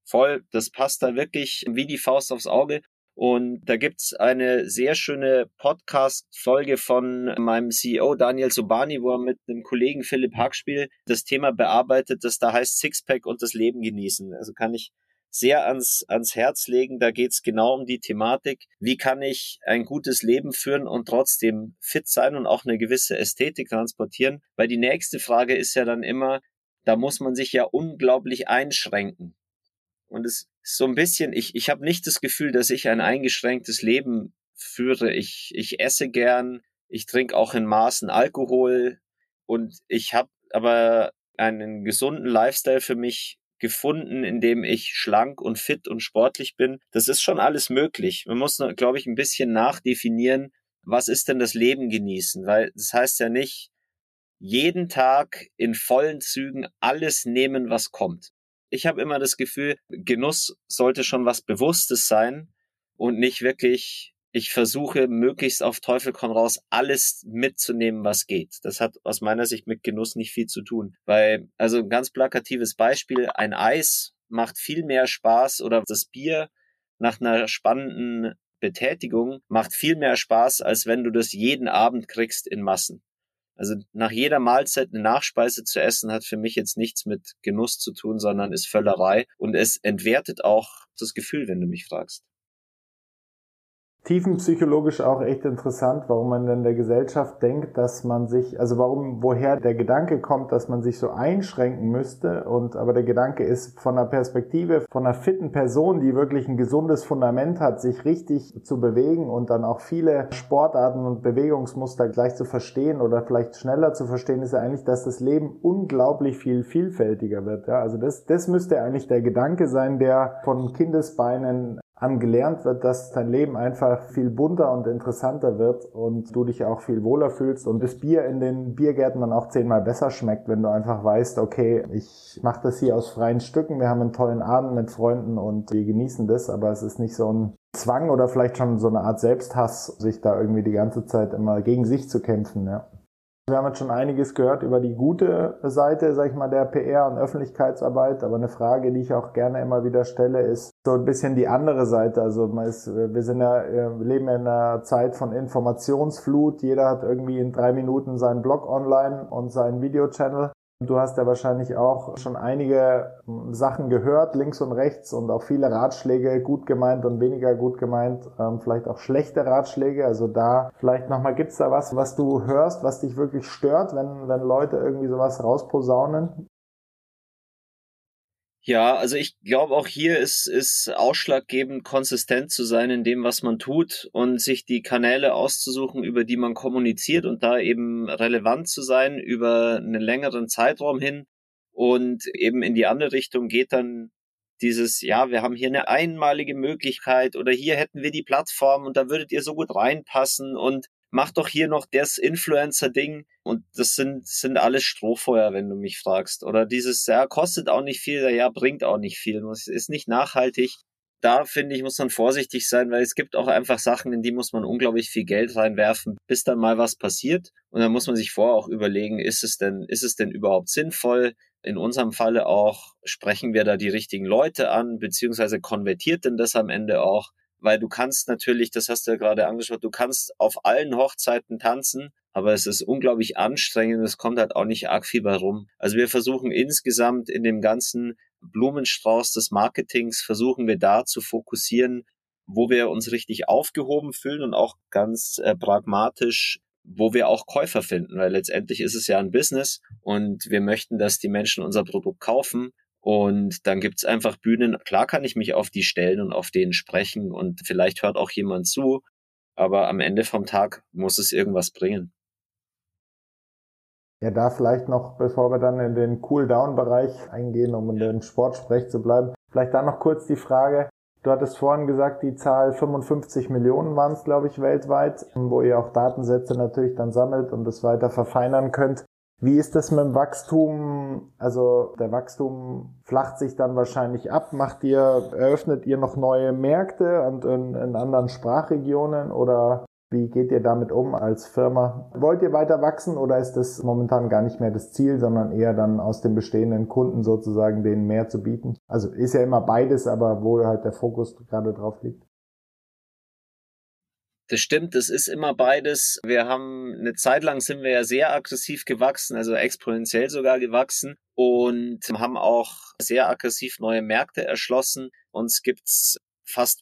Voll, das passt da wirklich wie die Faust aufs Auge. Und da gibt's eine sehr schöne Podcast-Folge von meinem CEO Daniel Sobani, wo er mit einem Kollegen Philipp Hackspiel das Thema bearbeitet, das da heißt Sixpack und das Leben genießen. Also kann ich sehr ans, ans Herz legen. Da geht's genau um die Thematik, wie kann ich ein gutes Leben führen und trotzdem fit sein und auch eine gewisse Ästhetik transportieren. Weil die nächste Frage ist ja dann immer, da muss man sich ja unglaublich einschränken. Und es so ein bisschen, ich, ich habe nicht das Gefühl, dass ich ein eingeschränktes Leben führe. Ich, ich esse gern, ich trinke auch in Maßen Alkohol und ich habe aber einen gesunden Lifestyle für mich gefunden, in dem ich schlank und fit und sportlich bin. Das ist schon alles möglich. Man muss, glaube ich, ein bisschen nachdefinieren, was ist denn das Leben genießen, weil das heißt ja nicht, jeden Tag in vollen Zügen alles nehmen, was kommt. Ich habe immer das Gefühl, Genuss sollte schon was Bewusstes sein und nicht wirklich, ich versuche möglichst auf Teufel komm raus, alles mitzunehmen, was geht. Das hat aus meiner Sicht mit Genuss nicht viel zu tun. Weil, also ein ganz plakatives Beispiel, ein Eis macht viel mehr Spaß oder das Bier nach einer spannenden Betätigung macht viel mehr Spaß, als wenn du das jeden Abend kriegst in Massen. Also nach jeder Mahlzeit eine Nachspeise zu essen hat für mich jetzt nichts mit Genuss zu tun, sondern ist Völlerei. Und es entwertet auch das Gefühl, wenn du mich fragst tiefenpsychologisch auch echt interessant, warum man in der Gesellschaft denkt, dass man sich, also warum, woher der Gedanke kommt, dass man sich so einschränken müsste. Und aber der Gedanke ist von der Perspektive von einer fitten Person, die wirklich ein gesundes Fundament hat, sich richtig zu bewegen und dann auch viele Sportarten und Bewegungsmuster gleich zu verstehen oder vielleicht schneller zu verstehen, ist ja eigentlich, dass das Leben unglaublich viel vielfältiger wird. Ja, also das, das müsste eigentlich der Gedanke sein, der von Kindesbeinen angelernt wird, dass dein Leben einfach viel bunter und interessanter wird und du dich auch viel wohler fühlst und das Bier in den Biergärten dann auch zehnmal besser schmeckt, wenn du einfach weißt, okay, ich mache das hier aus freien Stücken, wir haben einen tollen Abend mit Freunden und wir genießen das, aber es ist nicht so ein Zwang oder vielleicht schon so eine Art Selbsthass, sich da irgendwie die ganze Zeit immer gegen sich zu kämpfen, ja. Wir haben jetzt schon einiges gehört über die gute Seite, sag ich mal, der PR und Öffentlichkeitsarbeit. Aber eine Frage, die ich auch gerne immer wieder stelle, ist so ein bisschen die andere Seite. Also man ist, wir sind ja, wir leben ja in einer Zeit von Informationsflut. Jeder hat irgendwie in drei Minuten seinen Blog online und seinen Videochannel. Du hast ja wahrscheinlich auch schon einige hm, Sachen gehört, links und rechts, und auch viele Ratschläge, gut gemeint und weniger gut gemeint, ähm, vielleicht auch schlechte Ratschläge. Also da vielleicht nochmal, gibt's da was, was du hörst, was dich wirklich stört, wenn, wenn Leute irgendwie sowas rausposaunen? Ja, also ich glaube auch hier ist, ist ausschlaggebend, konsistent zu sein in dem, was man tut und sich die Kanäle auszusuchen, über die man kommuniziert und da eben relevant zu sein über einen längeren Zeitraum hin. Und eben in die andere Richtung geht dann dieses, ja, wir haben hier eine einmalige Möglichkeit oder hier hätten wir die Plattform und da würdet ihr so gut reinpassen und mach doch hier noch das Influencer-Ding. Und das sind, sind alles Strohfeuer, wenn du mich fragst. Oder dieses, ja, kostet auch nicht viel, ja, bringt auch nicht viel, ist nicht nachhaltig. Da finde ich, muss man vorsichtig sein, weil es gibt auch einfach Sachen, in die muss man unglaublich viel Geld reinwerfen, bis dann mal was passiert. Und dann muss man sich vorher auch überlegen, ist es denn, ist es denn überhaupt sinnvoll? In unserem Falle auch, sprechen wir da die richtigen Leute an, beziehungsweise konvertiert denn das am Ende auch? Weil du kannst natürlich, das hast du ja gerade angeschaut, du kannst auf allen Hochzeiten tanzen, aber es ist unglaublich anstrengend, es kommt halt auch nicht arg viel bei rum. Also wir versuchen insgesamt in dem ganzen Blumenstrauß des Marketings, versuchen wir da zu fokussieren, wo wir uns richtig aufgehoben fühlen und auch ganz äh, pragmatisch wo wir auch Käufer finden, weil letztendlich ist es ja ein Business und wir möchten, dass die Menschen unser Produkt kaufen und dann gibt's einfach Bühnen. Klar kann ich mich auf die stellen und auf denen sprechen und vielleicht hört auch jemand zu, aber am Ende vom Tag muss es irgendwas bringen. Ja, da vielleicht noch, bevor wir dann in den Cool-Down-Bereich eingehen, um in den Sportsprech zu bleiben, vielleicht da noch kurz die Frage. Du hattest vorhin gesagt, die Zahl 55 Millionen waren es, glaube ich, weltweit, wo ihr auch Datensätze natürlich dann sammelt und es weiter verfeinern könnt. Wie ist das mit dem Wachstum? Also der Wachstum flacht sich dann wahrscheinlich ab. Macht ihr, eröffnet ihr noch neue Märkte und in, in anderen Sprachregionen oder wie geht ihr damit um als Firma? Wollt ihr weiter wachsen oder ist das momentan gar nicht mehr das Ziel, sondern eher dann aus den bestehenden Kunden sozusagen denen mehr zu bieten? Also ist ja immer beides, aber wo halt der Fokus gerade drauf liegt. Das stimmt, das ist immer beides. Wir haben eine Zeit lang sind wir ja sehr aggressiv gewachsen, also exponentiell sogar gewachsen und haben auch sehr aggressiv neue Märkte erschlossen. Uns gibt's fast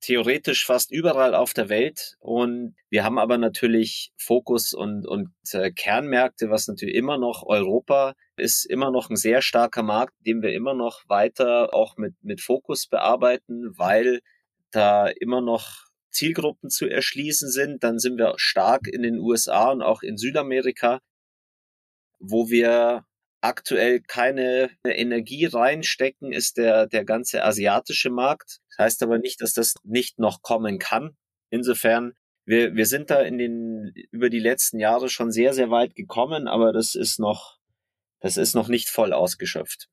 theoretisch fast überall auf der Welt und wir haben aber natürlich Fokus und, und äh, Kernmärkte, was natürlich immer noch Europa ist immer noch ein sehr starker Markt, den wir immer noch weiter auch mit, mit Fokus bearbeiten, weil da immer noch Zielgruppen zu erschließen sind. Dann sind wir stark in den USA und auch in Südamerika, wo wir aktuell keine Energie reinstecken, ist der, der ganze asiatische Markt. Das heißt aber nicht, dass das nicht noch kommen kann. Insofern, wir, wir sind da in den, über die letzten Jahre schon sehr, sehr weit gekommen, aber das ist noch, das ist noch nicht voll ausgeschöpft.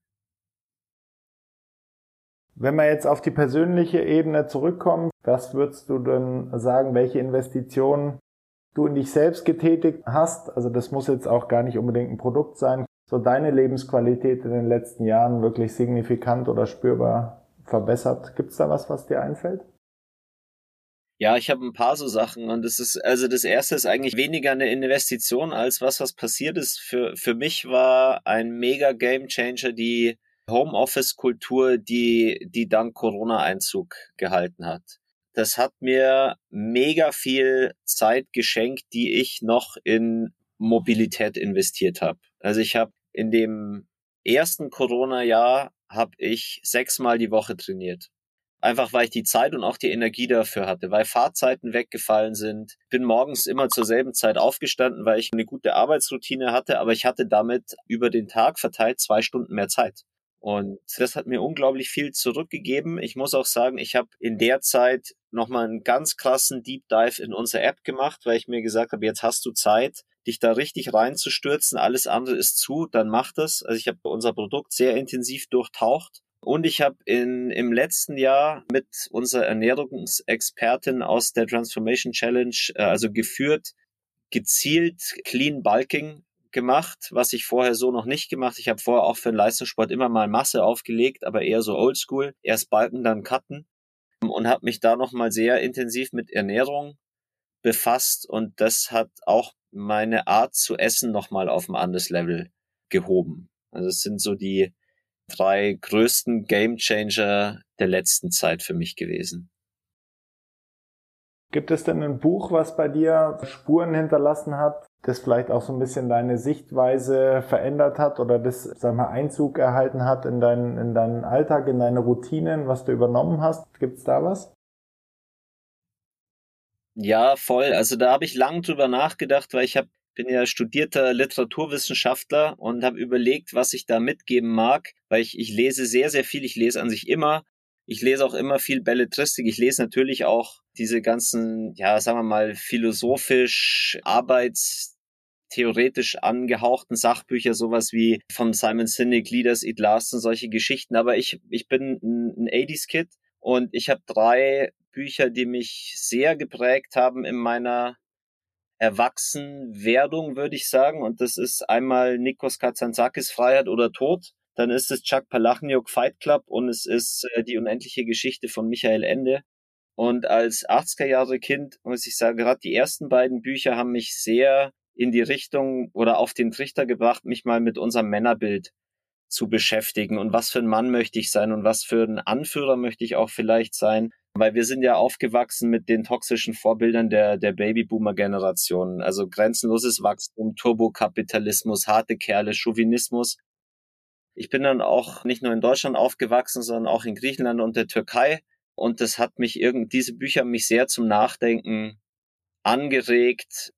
Wenn wir jetzt auf die persönliche Ebene zurückkommen, was würdest du denn sagen, welche Investitionen du in dich selbst getätigt hast? Also das muss jetzt auch gar nicht unbedingt ein Produkt sein. So deine Lebensqualität in den letzten Jahren wirklich signifikant oder spürbar verbessert. Gibt es da was, was dir einfällt? Ja, ich habe ein paar so Sachen und das ist, also das erste ist eigentlich weniger eine Investition als was, was passiert ist. Für, für mich war ein mega Game Changer die Homeoffice-Kultur, die, die dank Corona Einzug gehalten hat. Das hat mir mega viel Zeit geschenkt, die ich noch in Mobilität investiert habe. Also ich habe in dem ersten Corona-Jahr habe ich sechsmal die Woche trainiert. Einfach weil ich die Zeit und auch die Energie dafür hatte, weil Fahrzeiten weggefallen sind. Bin morgens immer zur selben Zeit aufgestanden, weil ich eine gute Arbeitsroutine hatte, aber ich hatte damit über den Tag verteilt zwei Stunden mehr Zeit. Und das hat mir unglaublich viel zurückgegeben. Ich muss auch sagen, ich habe in der Zeit nochmal einen ganz krassen Deep Dive in unsere App gemacht, weil ich mir gesagt habe, jetzt hast du Zeit, dich da richtig reinzustürzen. Alles andere ist zu, dann mach das. Also ich habe unser Produkt sehr intensiv durchtaucht. Und ich habe in im letzten Jahr mit unserer Ernährungsexpertin aus der Transformation Challenge, äh, also geführt, gezielt Clean Bulking gemacht, was ich vorher so noch nicht gemacht. Ich habe vorher auch für den Leistungssport immer mal Masse aufgelegt, aber eher so Oldschool. Erst Balken, dann Cutten und habe mich da nochmal sehr intensiv mit Ernährung befasst und das hat auch meine Art zu essen nochmal auf ein anderes Level gehoben. Also es sind so die drei größten Game Changer der letzten Zeit für mich gewesen. Gibt es denn ein Buch, was bei dir Spuren hinterlassen hat, das vielleicht auch so ein bisschen deine Sichtweise verändert hat oder das, sag mal, Einzug erhalten hat in deinen, in deinen Alltag, in deine Routinen, was du übernommen hast? Gibt es da was? Ja, voll. Also da habe ich lang drüber nachgedacht, weil ich hab, bin ja studierter Literaturwissenschaftler und habe überlegt, was ich da mitgeben mag, weil ich, ich lese sehr, sehr viel. Ich lese an sich immer. Ich lese auch immer viel Belletristik. Ich lese natürlich auch diese ganzen, ja, sagen wir mal, philosophisch, arbeits theoretisch angehauchten Sachbücher, sowas wie von Simon Sinek, Leaders Eat Last und solche Geschichten. Aber ich, ich bin ein, 80s-Kid und ich habe drei Bücher, die mich sehr geprägt haben in meiner Erwachsenwerdung, würde ich sagen. Und das ist einmal Nikos Kazantzakis Freiheit oder Tod. Dann ist es Chuck Palachniuk Fight Club und es ist äh, die unendliche Geschichte von Michael Ende. Und als 80er Jahre Kind muss ich sagen, gerade die ersten beiden Bücher haben mich sehr in die Richtung oder auf den Trichter gebracht, mich mal mit unserem Männerbild zu beschäftigen und was für ein Mann möchte ich sein und was für ein Anführer möchte ich auch vielleicht sein. Weil wir sind ja aufgewachsen mit den toxischen Vorbildern der, der Babyboomer-Generation. Also grenzenloses Wachstum, Turbokapitalismus, harte Kerle, Chauvinismus. Ich bin dann auch nicht nur in Deutschland aufgewachsen, sondern auch in Griechenland und der Türkei. Und das hat mich irgend, diese Bücher mich sehr zum Nachdenken angeregt,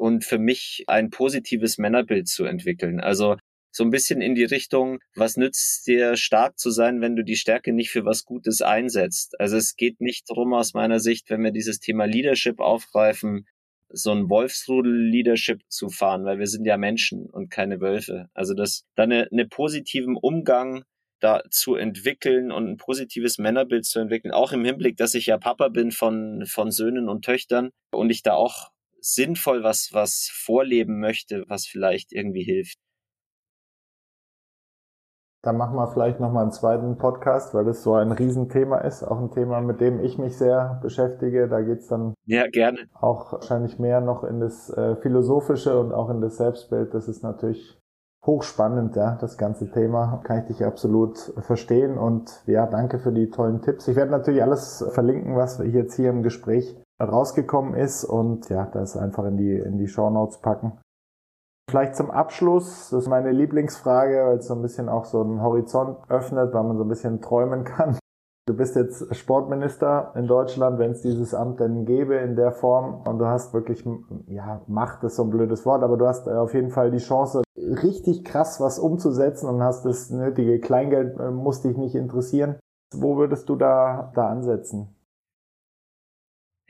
und für mich ein positives Männerbild zu entwickeln. Also so ein bisschen in die Richtung, was nützt dir stark zu sein, wenn du die Stärke nicht für was Gutes einsetzt? Also es geht nicht darum aus meiner Sicht, wenn wir dieses Thema Leadership aufgreifen, so ein Wolfsrudel-Leadership zu fahren, weil wir sind ja Menschen und keine Wölfe. Also das, dann eine, eine positiven Umgang da zu entwickeln und ein positives Männerbild zu entwickeln, auch im Hinblick, dass ich ja Papa bin von, von Söhnen und Töchtern und ich da auch sinnvoll was, was vorleben möchte, was vielleicht irgendwie hilft. Dann machen wir vielleicht nochmal einen zweiten Podcast, weil das so ein Riesenthema ist. Auch ein Thema, mit dem ich mich sehr beschäftige. Da geht's dann ja, gerne. auch wahrscheinlich mehr noch in das äh, Philosophische und auch in das Selbstbild. Das ist natürlich hochspannend, ja, das ganze Thema. Kann ich dich absolut verstehen. Und ja, danke für die tollen Tipps. Ich werde natürlich alles verlinken, was wir jetzt hier im Gespräch rausgekommen ist und ja, das einfach in die, in die Show Notes packen. Vielleicht zum Abschluss, das ist meine Lieblingsfrage, weil es so ein bisschen auch so einen Horizont öffnet, weil man so ein bisschen träumen kann. Du bist jetzt Sportminister in Deutschland, wenn es dieses Amt denn gäbe in der Form und du hast wirklich, ja, Macht ist so ein blödes Wort, aber du hast äh, auf jeden Fall die Chance, richtig krass was umzusetzen und hast das nötige Kleingeld, äh, muss dich nicht interessieren. Wo würdest du da, da ansetzen?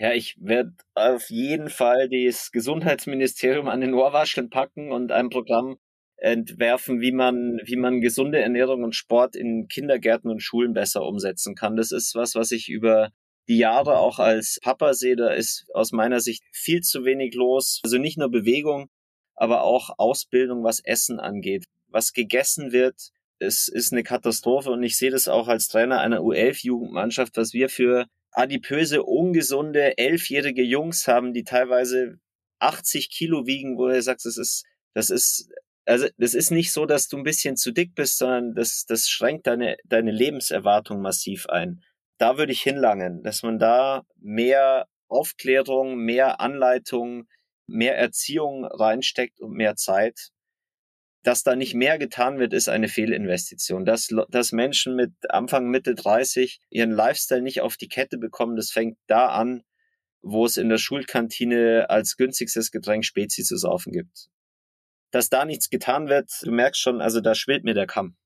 Ja, ich werde auf jeden Fall das Gesundheitsministerium an den Ohrwascheln packen und ein Programm entwerfen, wie man, wie man gesunde Ernährung und Sport in Kindergärten und Schulen besser umsetzen kann. Das ist was, was ich über die Jahre auch als Papa sehe. Da ist aus meiner Sicht viel zu wenig los. Also nicht nur Bewegung, aber auch Ausbildung, was Essen angeht. Was gegessen wird, es ist eine Katastrophe und ich sehe das auch als Trainer einer U11-Jugendmannschaft, was wir für adipöse, ungesunde, elfjährige Jungs haben, die teilweise 80 Kilo wiegen, wo er sagt, das ist, das ist also das ist nicht so, dass du ein bisschen zu dick bist, sondern das, das schränkt deine, deine Lebenserwartung massiv ein. Da würde ich hinlangen, dass man da mehr Aufklärung, mehr Anleitung, mehr Erziehung reinsteckt und mehr Zeit. Dass da nicht mehr getan wird, ist eine Fehlinvestition. Dass, dass Menschen mit Anfang, Mitte 30 ihren Lifestyle nicht auf die Kette bekommen, das fängt da an, wo es in der Schulkantine als günstigstes Getränk Spezi zu saufen gibt dass da nichts getan wird, du merkst schon, also da schwillt mir der Kamm.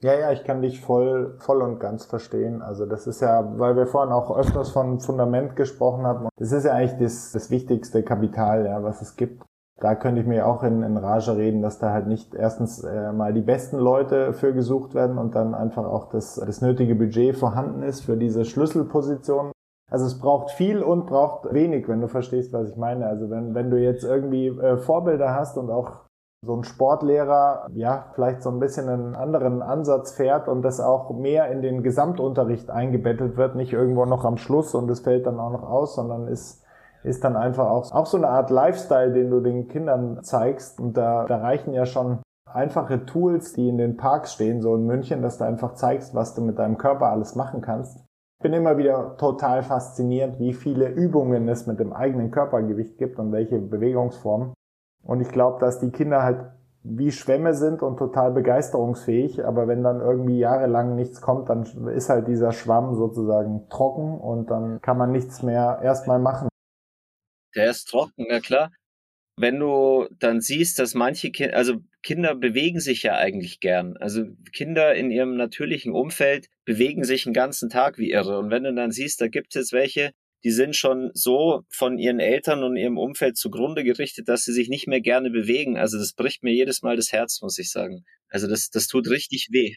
Ja, ja, ich kann dich voll, voll und ganz verstehen. Also das ist ja, weil wir vorhin auch öfters von Fundament gesprochen haben. Das ist ja eigentlich das, das wichtigste Kapital, ja, was es gibt. Da könnte ich mir auch in, in Rage reden, dass da halt nicht erstens äh, mal die besten Leute für gesucht werden und dann einfach auch das, das nötige Budget vorhanden ist für diese Schlüsselpositionen. Also es braucht viel und braucht wenig, wenn du verstehst, was ich meine. Also wenn, wenn du jetzt irgendwie äh, Vorbilder hast und auch so ein Sportlehrer ja vielleicht so ein bisschen einen anderen Ansatz fährt und das auch mehr in den Gesamtunterricht eingebettet wird, nicht irgendwo noch am Schluss und es fällt dann auch noch aus, sondern ist ist dann einfach auch, auch so eine Art Lifestyle, den du den Kindern zeigst. Und da, da reichen ja schon einfache Tools, die in den Parks stehen, so in München, dass du einfach zeigst, was du mit deinem Körper alles machen kannst. Ich bin immer wieder total fasziniert, wie viele Übungen es mit dem eigenen Körpergewicht gibt und welche Bewegungsformen. Und ich glaube, dass die Kinder halt wie Schwämme sind und total begeisterungsfähig, aber wenn dann irgendwie jahrelang nichts kommt, dann ist halt dieser Schwamm sozusagen trocken und dann kann man nichts mehr erstmal machen. Der ist trocken, ja klar. Wenn du dann siehst, dass manche Kinder, also Kinder bewegen sich ja eigentlich gern. Also Kinder in ihrem natürlichen Umfeld bewegen sich den ganzen Tag wie irre. Und wenn du dann siehst, da gibt es welche, die sind schon so von ihren Eltern und ihrem Umfeld zugrunde gerichtet, dass sie sich nicht mehr gerne bewegen. Also das bricht mir jedes Mal das Herz, muss ich sagen. Also das, das tut richtig weh.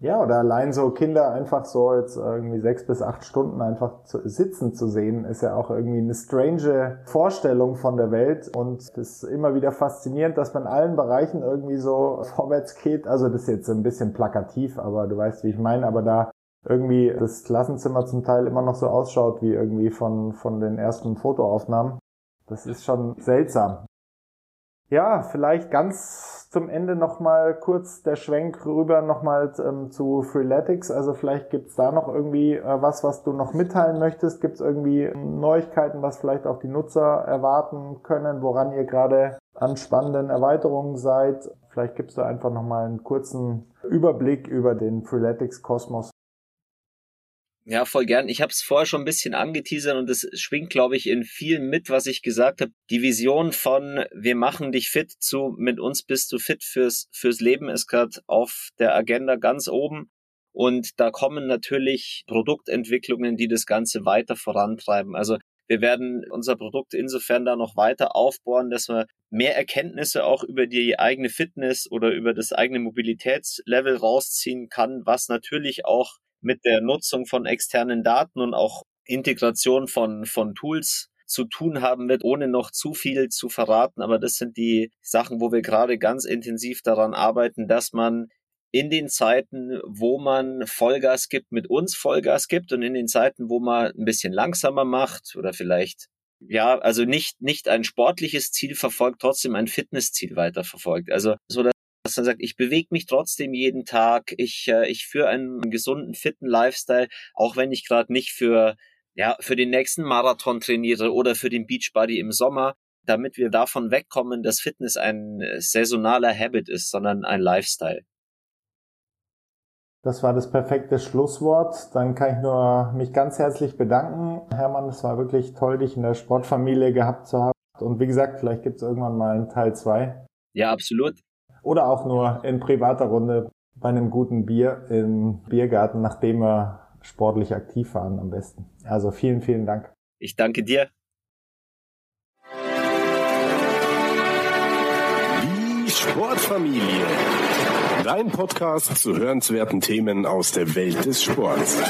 Ja, oder allein so Kinder einfach so jetzt irgendwie sechs bis acht Stunden einfach zu, sitzen zu sehen, ist ja auch irgendwie eine strange Vorstellung von der Welt und das ist immer wieder faszinierend, dass man in allen Bereichen irgendwie so vorwärts geht. Also das ist jetzt ein bisschen plakativ, aber du weißt, wie ich meine, aber da irgendwie das Klassenzimmer zum Teil immer noch so ausschaut wie irgendwie von, von den ersten Fotoaufnahmen. Das ist schon seltsam. Ja, vielleicht ganz zum Ende nochmal kurz der Schwenk rüber nochmal ähm, zu Freeletics. Also vielleicht gibt's da noch irgendwie äh, was, was du noch mitteilen möchtest. Gibt's irgendwie Neuigkeiten, was vielleicht auch die Nutzer erwarten können, woran ihr gerade an spannenden Erweiterungen seid. Vielleicht gibst du einfach nochmal einen kurzen Überblick über den Freeletics Kosmos. Ja, voll gern. Ich habe es vorher schon ein bisschen angeteasert und es schwingt, glaube ich, in vielen mit, was ich gesagt habe. Die Vision von wir machen dich fit zu mit uns bist du fit fürs fürs Leben ist gerade auf der Agenda ganz oben. Und da kommen natürlich Produktentwicklungen, die das Ganze weiter vorantreiben. Also wir werden unser Produkt insofern da noch weiter aufbauen, dass wir mehr Erkenntnisse auch über die eigene Fitness oder über das eigene Mobilitätslevel rausziehen kann, was natürlich auch mit der Nutzung von externen Daten und auch Integration von, von Tools zu tun haben wird, ohne noch zu viel zu verraten. Aber das sind die Sachen, wo wir gerade ganz intensiv daran arbeiten, dass man in den Zeiten, wo man Vollgas gibt, mit uns Vollgas gibt und in den Zeiten, wo man ein bisschen langsamer macht oder vielleicht ja, also nicht, nicht ein sportliches Ziel verfolgt, trotzdem ein Fitnessziel weiterverfolgt. Also, so dass man sagt, ich bewege mich trotzdem jeden Tag, ich, äh, ich führe einen gesunden, fitten Lifestyle, auch wenn ich gerade nicht für, ja, für den nächsten Marathon trainiere oder für den Beachbody im Sommer, damit wir davon wegkommen, dass Fitness ein saisonaler Habit ist, sondern ein Lifestyle. Das war das perfekte Schlusswort. Dann kann ich nur mich ganz herzlich bedanken. Hermann, es war wirklich toll, dich in der Sportfamilie gehabt zu haben. Und wie gesagt, vielleicht gibt es irgendwann mal einen Teil zwei. Ja, absolut. Oder auch nur in privater Runde bei einem guten Bier im Biergarten, nachdem wir sportlich aktiv waren am besten. Also vielen, vielen Dank. Ich danke dir. Die Sportfamilie. Dein Podcast zu hörenswerten Themen aus der Welt des Sports.